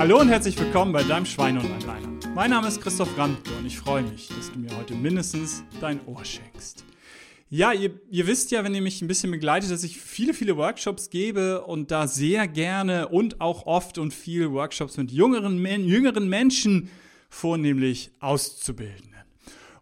Hallo und herzlich willkommen bei deinem Schwein und Einleiner. Mein Name ist Christoph Randke und ich freue mich, dass du mir heute mindestens dein Ohr schenkst. Ja, ihr, ihr, wisst ja, wenn ihr mich ein bisschen begleitet, dass ich viele, viele Workshops gebe und da sehr gerne und auch oft und viel Workshops mit jüngeren, jüngeren Menschen, vornehmlich Auszubildenden.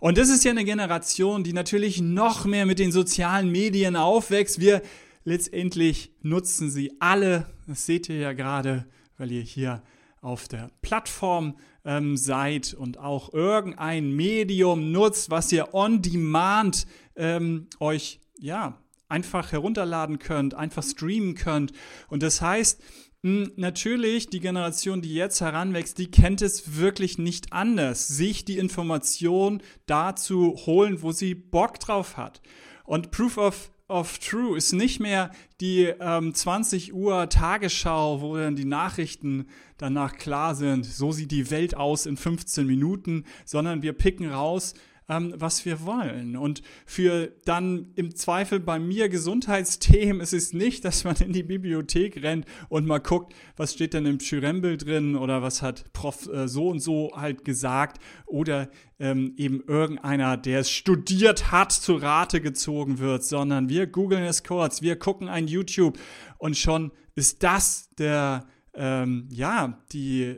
Und das ist ja eine Generation, die natürlich noch mehr mit den sozialen Medien aufwächst. Wir letztendlich nutzen sie alle. Das seht ihr ja gerade, weil ihr hier auf der Plattform ähm, seid und auch irgendein Medium nutzt, was ihr on demand ähm, euch ja einfach herunterladen könnt, einfach streamen könnt. Und das heißt, hm, Natürlich, die Generation, die jetzt heranwächst, die kennt es wirklich nicht anders, sich die Information dazu holen, wo sie Bock drauf hat. Und Proof of of True ist nicht mehr die ähm, 20 Uhr Tagesschau, wo dann die Nachrichten danach klar sind, so sieht die Welt aus in 15 Minuten, sondern wir picken raus, ähm, was wir wollen. Und für dann im Zweifel bei mir Gesundheitsthemen ist es nicht, dass man in die Bibliothek rennt und mal guckt, was steht denn im Schürembel drin oder was hat Prof äh, so und so halt gesagt oder ähm, eben irgendeiner, der es studiert hat, zu Rate gezogen wird, sondern wir googeln es kurz, wir gucken ein YouTube und schon ist das der, ähm, ja, die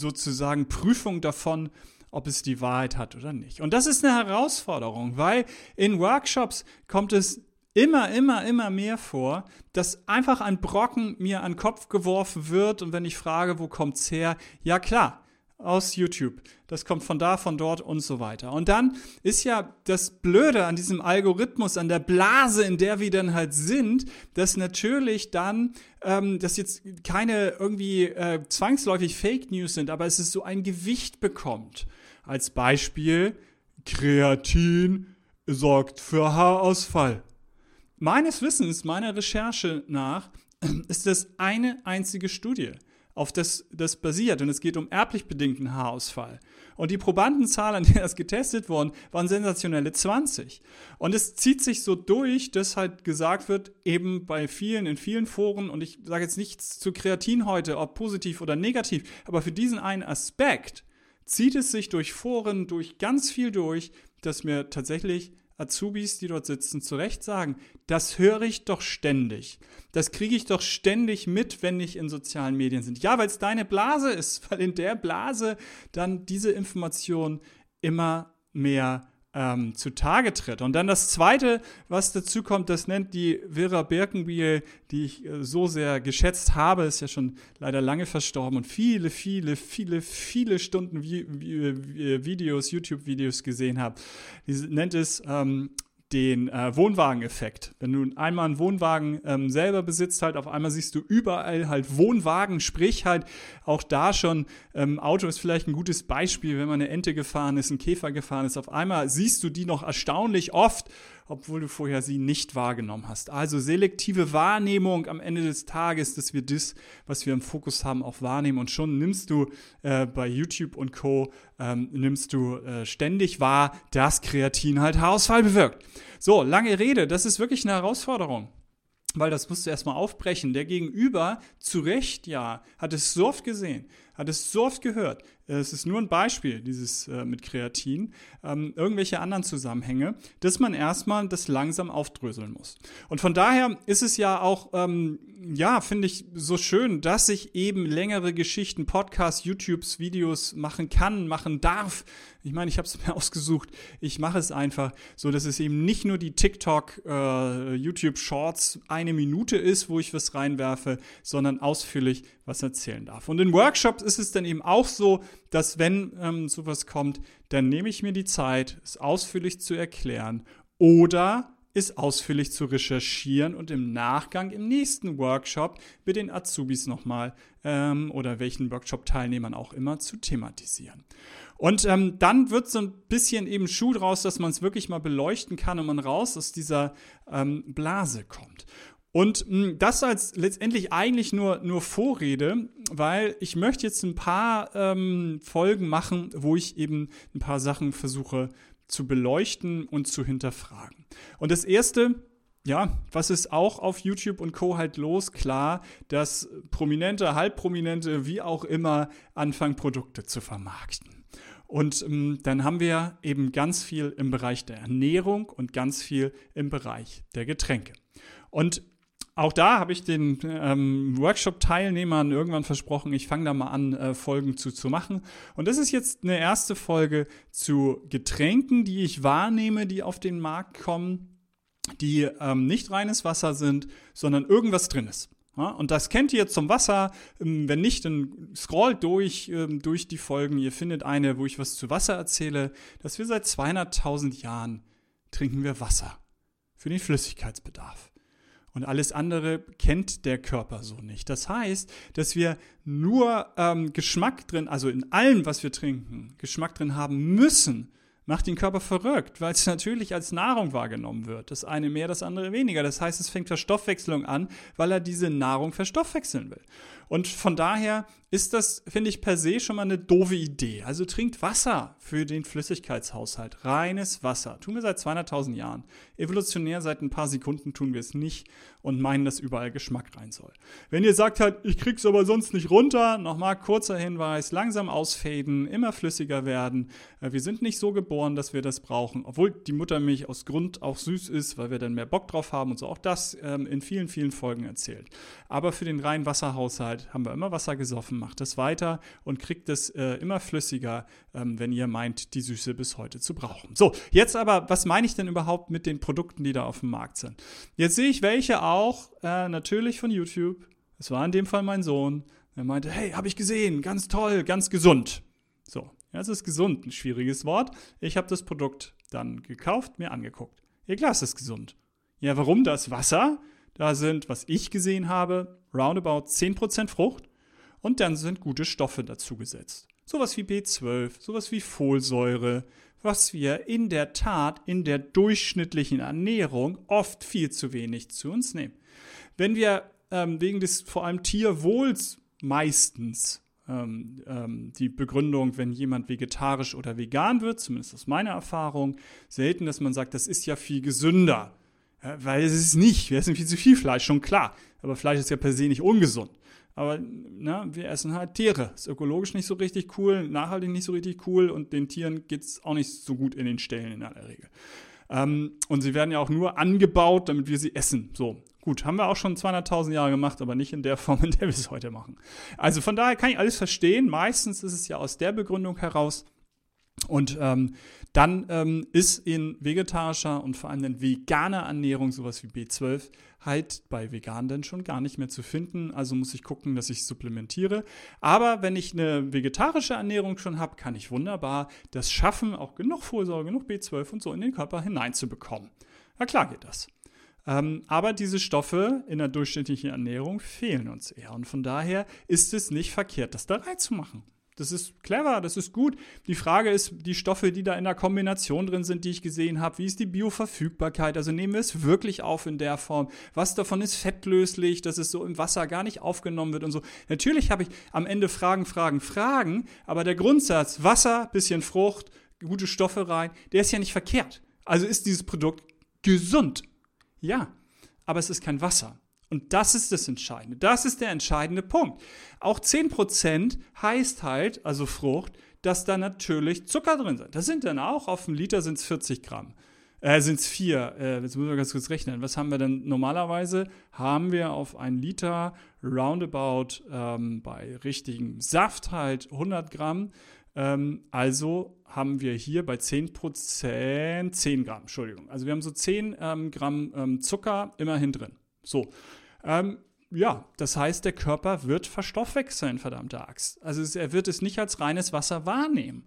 sozusagen Prüfung davon, ob es die Wahrheit hat oder nicht. Und das ist eine Herausforderung, weil in Workshops kommt es immer, immer, immer mehr vor, dass einfach ein Brocken mir an den Kopf geworfen wird und wenn ich frage, wo kommt's her? Ja klar, aus YouTube. Das kommt von da, von dort und so weiter. Und dann ist ja das Blöde an diesem Algorithmus, an der Blase, in der wir dann halt sind, dass natürlich dann, ähm, dass jetzt keine irgendwie äh, zwangsläufig Fake News sind, aber es ist so ein Gewicht bekommt. Als Beispiel, Kreatin sorgt für Haarausfall. Meines Wissens, meiner Recherche nach, ist das eine einzige Studie, auf das das basiert. Und es geht um erblich bedingten Haarausfall. Und die Probandenzahl, an der das getestet worden, waren sensationelle 20. Und es zieht sich so durch, dass halt gesagt wird, eben bei vielen, in vielen Foren, und ich sage jetzt nichts zu Kreatin heute, ob positiv oder negativ, aber für diesen einen Aspekt zieht es sich durch Foren, durch ganz viel durch, dass mir tatsächlich Azubis, die dort sitzen, zu Recht sagen, das höre ich doch ständig. Das kriege ich doch ständig mit, wenn ich in sozialen Medien sind. Ja, weil es deine Blase ist, weil in der Blase dann diese Information immer mehr ähm, zutage tritt. Und dann das Zweite, was dazu kommt, das nennt die Vera Birkenbiel, die ich äh, so sehr geschätzt habe, ist ja schon leider lange verstorben und viele, viele, viele, viele Stunden Vi Vi Videos, YouTube-Videos gesehen habe. Die nennt es ähm, den äh, Wohnwageneffekt. Wenn du einmal einen Wohnwagen ähm, selber besitzt, halt auf einmal siehst du überall halt Wohnwagen, sprich halt auch da schon, ähm, Auto ist vielleicht ein gutes Beispiel, wenn man eine Ente gefahren ist, ein Käfer gefahren ist, auf einmal siehst du die noch erstaunlich oft obwohl du vorher sie nicht wahrgenommen hast. Also selektive Wahrnehmung am Ende des Tages, dass wir das, was wir im Fokus haben, auch wahrnehmen. Und schon nimmst du äh, bei YouTube und Co. Ähm, nimmst du äh, ständig wahr, dass Kreatin halt Haarausfall bewirkt. So, lange Rede, das ist wirklich eine Herausforderung weil das musst du erstmal aufbrechen. Der Gegenüber, zu Recht ja, hat es so oft gesehen, hat es so oft gehört. Es ist nur ein Beispiel, dieses äh, mit Kreatin, ähm, irgendwelche anderen Zusammenhänge, dass man erstmal das langsam aufdröseln muss. Und von daher ist es ja auch, ähm, ja, finde ich so schön, dass ich eben längere Geschichten, Podcasts, YouTubes, Videos machen kann, machen darf. Ich meine, ich habe es mir ausgesucht. Ich mache es einfach so, dass es eben nicht nur die TikTok, äh, YouTube Shorts eine Minute ist, wo ich was reinwerfe, sondern ausführlich was erzählen darf. Und in Workshops ist es dann eben auch so, dass wenn ähm, sowas kommt, dann nehme ich mir die Zeit, es ausführlich zu erklären oder es ausführlich zu recherchieren und im Nachgang im nächsten Workshop mit den Azubis nochmal ähm, oder welchen Workshop-Teilnehmern auch immer zu thematisieren. Und ähm, dann wird so ein bisschen eben Schuh draus, dass man es wirklich mal beleuchten kann und man raus aus dieser ähm, Blase kommt. Und mh, hm, das als letztendlich eigentlich nur, nur Vorrede, weil ich möchte jetzt ein paar ähm, Folgen machen, wo ich eben ein paar Sachen versuche zu beleuchten und zu hinterfragen. Und das erste, ja, was ist auch auf YouTube und Co. halt los? Klar, dass Prominente, Halbprominente, wie auch immer, anfangen, Produkte zu vermarkten. Und ähm, dann haben wir eben ganz viel im Bereich der Ernährung und ganz viel im Bereich der Getränke. Und auch da habe ich den ähm, Workshop-Teilnehmern irgendwann versprochen, ich fange da mal an, äh, Folgen zu, zu machen. Und das ist jetzt eine erste Folge zu Getränken, die ich wahrnehme, die auf den Markt kommen, die ähm, nicht reines Wasser sind, sondern irgendwas drin ist. Ja, und das kennt ihr zum Wasser. Ähm, wenn nicht, dann scrollt durch, ähm, durch die Folgen. Ihr findet eine, wo ich was zu Wasser erzähle, dass wir seit 200.000 Jahren trinken wir Wasser für den Flüssigkeitsbedarf. Und alles andere kennt der Körper so nicht. Das heißt, dass wir nur ähm, Geschmack drin, also in allem, was wir trinken, Geschmack drin haben müssen, macht den Körper verrückt, weil es natürlich als Nahrung wahrgenommen wird. Das eine mehr, das andere weniger. Das heißt, es fängt Verstoffwechslung an, weil er diese Nahrung verstoffwechseln will. Und von daher ist das, finde ich, per se schon mal eine doofe Idee. Also trinkt Wasser für den Flüssigkeitshaushalt. Reines Wasser. Tun wir seit 200.000 Jahren. Evolutionär seit ein paar Sekunden tun wir es nicht und meinen, dass überall Geschmack rein soll. Wenn ihr sagt halt, ich krieg's aber sonst nicht runter, nochmal kurzer Hinweis, langsam ausfaden, immer flüssiger werden. Äh, wir sind nicht so geboren, dass wir das brauchen, obwohl die Muttermilch aus Grund auch süß ist, weil wir dann mehr Bock drauf haben und so. Auch das ähm, in vielen, vielen Folgen erzählt. Aber für den reinen Wasserhaushalt haben wir immer Wasser gesoffen macht es weiter und kriegt es äh, immer flüssiger, ähm, wenn ihr meint, die Süße bis heute zu brauchen. So, jetzt aber, was meine ich denn überhaupt mit den Produkten, die da auf dem Markt sind? Jetzt sehe ich welche auch, äh, natürlich von YouTube. Es war in dem Fall mein Sohn. Er meinte, hey, habe ich gesehen, ganz toll, ganz gesund. So, ja, es ist gesund, ein schwieriges Wort. Ich habe das Produkt dann gekauft, mir angeguckt. Klar, es ist gesund. Ja, warum das Wasser? Da sind, was ich gesehen habe, roundabout 10% Frucht, und dann sind gute Stoffe dazugesetzt. Sowas wie B12, sowas wie Folsäure, was wir in der Tat in der durchschnittlichen Ernährung oft viel zu wenig zu uns nehmen. Wenn wir ähm, wegen des vor allem Tierwohls meistens ähm, ähm, die Begründung, wenn jemand vegetarisch oder vegan wird, zumindest aus meiner Erfahrung, selten, dass man sagt, das ist ja viel gesünder. Weil es ist nicht, wir essen viel zu viel Fleisch, schon klar. Aber Fleisch ist ja per se nicht ungesund. Aber na, wir essen halt Tiere. Ist ökologisch nicht so richtig cool, nachhaltig nicht so richtig cool und den Tieren geht es auch nicht so gut in den Ställen in aller Regel. Ähm, und sie werden ja auch nur angebaut, damit wir sie essen. So, gut, haben wir auch schon 200.000 Jahre gemacht, aber nicht in der Form, in der wir es heute machen. Also von daher kann ich alles verstehen. Meistens ist es ja aus der Begründung heraus. Und ähm, dann ähm, ist in vegetarischer und vor allem in veganer Ernährung sowas wie B12 halt bei Vegan dann schon gar nicht mehr zu finden. Also muss ich gucken, dass ich supplementiere. Aber wenn ich eine vegetarische Ernährung schon habe, kann ich wunderbar das schaffen, auch genug Folsäure, genug B12 und so in den Körper hineinzubekommen. Ja klar geht das. Ähm, aber diese Stoffe in der durchschnittlichen Ernährung fehlen uns eher. Und von daher ist es nicht verkehrt, das da reinzumachen. Das ist clever, das ist gut. Die Frage ist, die Stoffe, die da in der Kombination drin sind, die ich gesehen habe, wie ist die Bioverfügbarkeit? Also nehmen wir es wirklich auf in der Form. Was davon ist fettlöslich, dass es so im Wasser gar nicht aufgenommen wird und so. Natürlich habe ich am Ende Fragen, Fragen, Fragen, aber der Grundsatz, Wasser, bisschen Frucht, gute Stoffe rein, der ist ja nicht verkehrt. Also ist dieses Produkt gesund. Ja, aber es ist kein Wasser. Und das ist das Entscheidende. Das ist der entscheidende Punkt. Auch 10% heißt halt, also Frucht, dass da natürlich Zucker drin sind. Das sind dann auch, auf dem Liter sind es 40 Gramm. Äh, sind es vier. Äh, jetzt müssen wir ganz kurz rechnen. Was haben wir denn normalerweise? Haben wir auf ein Liter roundabout ähm, bei richtigem Saft halt 100 Gramm. Ähm, also haben wir hier bei 10% 10 Gramm, Entschuldigung. Also wir haben so 10 ähm, Gramm ähm, Zucker immerhin drin. So. Ähm, ja, das heißt, der Körper wird verstoffwechseln, verdammte Axt. Also er wird es nicht als reines Wasser wahrnehmen.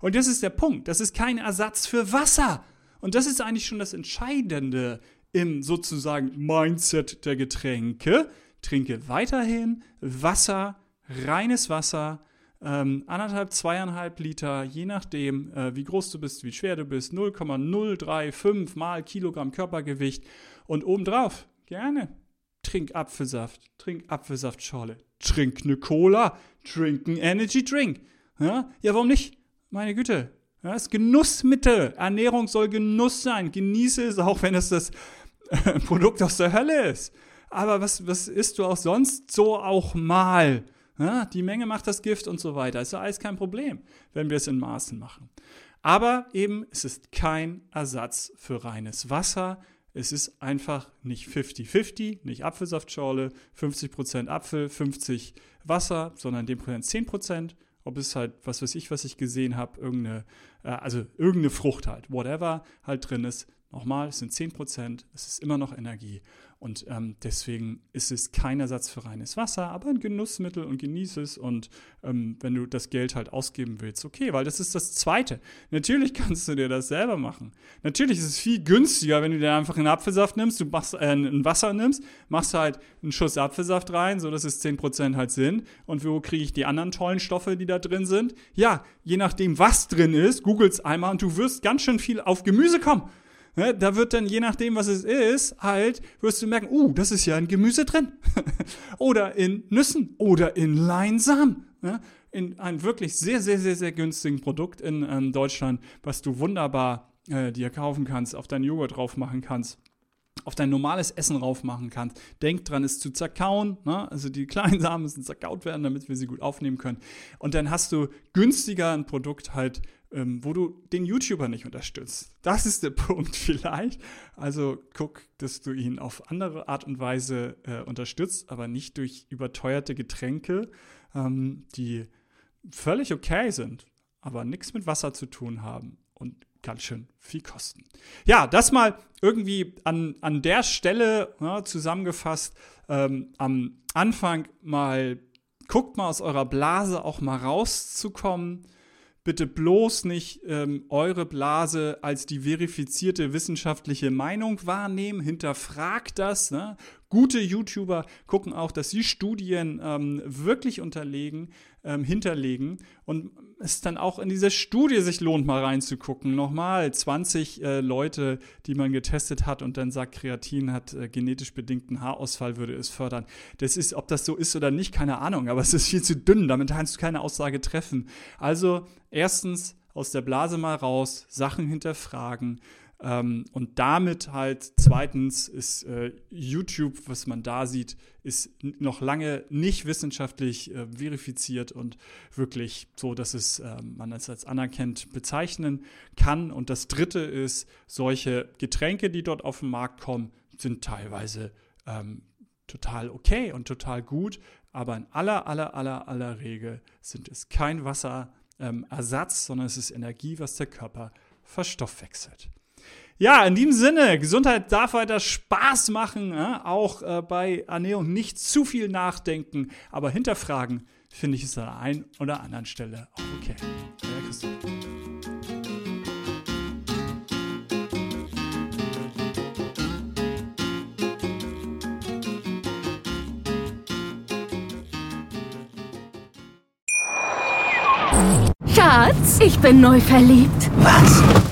Und das ist der Punkt. Das ist kein Ersatz für Wasser. Und das ist eigentlich schon das Entscheidende im sozusagen Mindset der Getränke. Trinke weiterhin Wasser, reines Wasser, ähm, anderthalb, zweieinhalb Liter, je nachdem, äh, wie groß du bist, wie schwer du bist, 0,035 mal Kilogramm Körpergewicht und obendrauf gerne trink Apfelsaft, trink Apfelsaftschorle, trink eine Cola, trink einen Energy Drink. Ja, ja warum nicht? Meine Güte. Ja, das ist Genussmittel. Ernährung soll Genuss sein. Genieße es, auch wenn es das ein Produkt aus der Hölle ist. Aber was, was isst du auch sonst so auch mal? Ja, die Menge macht das Gift und so weiter. Ist ja alles kein Problem, wenn wir es in Maßen machen. Aber eben, es ist kein Ersatz für reines Wasser. Es ist einfach nicht 50-50, nicht Apfelsaftschorle, 50% Apfel, 50 Wasser, sondern dem Prozent 10%. Ob es halt, was weiß ich, was ich gesehen habe, irgendeine, äh, also irgendeine Frucht halt, whatever halt drin ist. Nochmal, es sind 10%, es ist immer noch Energie. Und ähm, deswegen ist es kein Ersatz für reines Wasser, aber ein Genussmittel und genieße es. Und ähm, wenn du das Geld halt ausgeben willst, okay, weil das ist das Zweite. Natürlich kannst du dir das selber machen. Natürlich ist es viel günstiger, wenn du dir einfach einen Apfelsaft nimmst, du machst äh, ein Wasser nimmst, machst halt einen Schuss Apfelsaft rein, sodass es 10% halt sind. Und wo kriege ich die anderen tollen Stoffe, die da drin sind? Ja, je nachdem, was drin ist, googelst einmal und du wirst ganz schön viel auf Gemüse kommen. Ne, da wird dann, je nachdem, was es ist, halt, wirst du merken, uh, das ist ja in Gemüse drin. oder in Nüssen oder in Leinsamen. Ne? In einem wirklich sehr, sehr, sehr, sehr günstigen Produkt in ähm, Deutschland, was du wunderbar äh, dir kaufen kannst, auf deinen Joghurt drauf machen kannst auf dein normales Essen rauf machen kannst. Denk dran, es zu zerkauen. Ne? Also die kleinen Samen müssen zerkaut werden, damit wir sie gut aufnehmen können. Und dann hast du günstiger ein Produkt halt, ähm, wo du den YouTuber nicht unterstützt. Das ist der Punkt vielleicht. Also guck, dass du ihn auf andere Art und Weise äh, unterstützt, aber nicht durch überteuerte Getränke, ähm, die völlig okay sind, aber nichts mit Wasser zu tun haben und ganz schön viel kosten. Ja, das mal irgendwie an, an der Stelle ja, zusammengefasst. Ähm, am Anfang mal, guckt mal aus eurer Blase auch mal rauszukommen. Bitte bloß nicht ähm, eure Blase als die verifizierte wissenschaftliche Meinung wahrnehmen. Hinterfragt das. Ne? Gute YouTuber gucken auch, dass sie Studien ähm, wirklich unterlegen, ähm, hinterlegen und es dann auch in diese Studie sich lohnt, mal reinzugucken. Nochmal 20 äh, Leute, die man getestet hat und dann sagt, Kreatin hat äh, genetisch bedingten Haarausfall, würde es fördern. Das ist, ob das so ist oder nicht, keine Ahnung, aber es ist viel zu dünn, damit kannst du keine Aussage treffen. Also erstens aus der Blase mal raus, Sachen hinterfragen, ähm, und damit halt zweitens ist äh, YouTube, was man da sieht, ist noch lange nicht wissenschaftlich äh, verifiziert und wirklich so, dass es äh, man es als anerkennt bezeichnen kann. Und das Dritte ist, solche Getränke, die dort auf den Markt kommen, sind teilweise ähm, total okay und total gut, aber in aller, aller, aller, aller Regel sind es kein Wasserersatz, ähm, sondern es ist Energie, was der Körper verstoffwechselt. Ja, in diesem Sinne, Gesundheit darf weiter Spaß machen, äh? auch äh, bei Ernährung nicht zu viel nachdenken, aber hinterfragen finde ich es an der einen oder anderen Stelle auch okay. Ja, Christoph. Schatz, ich bin neu verliebt. Was?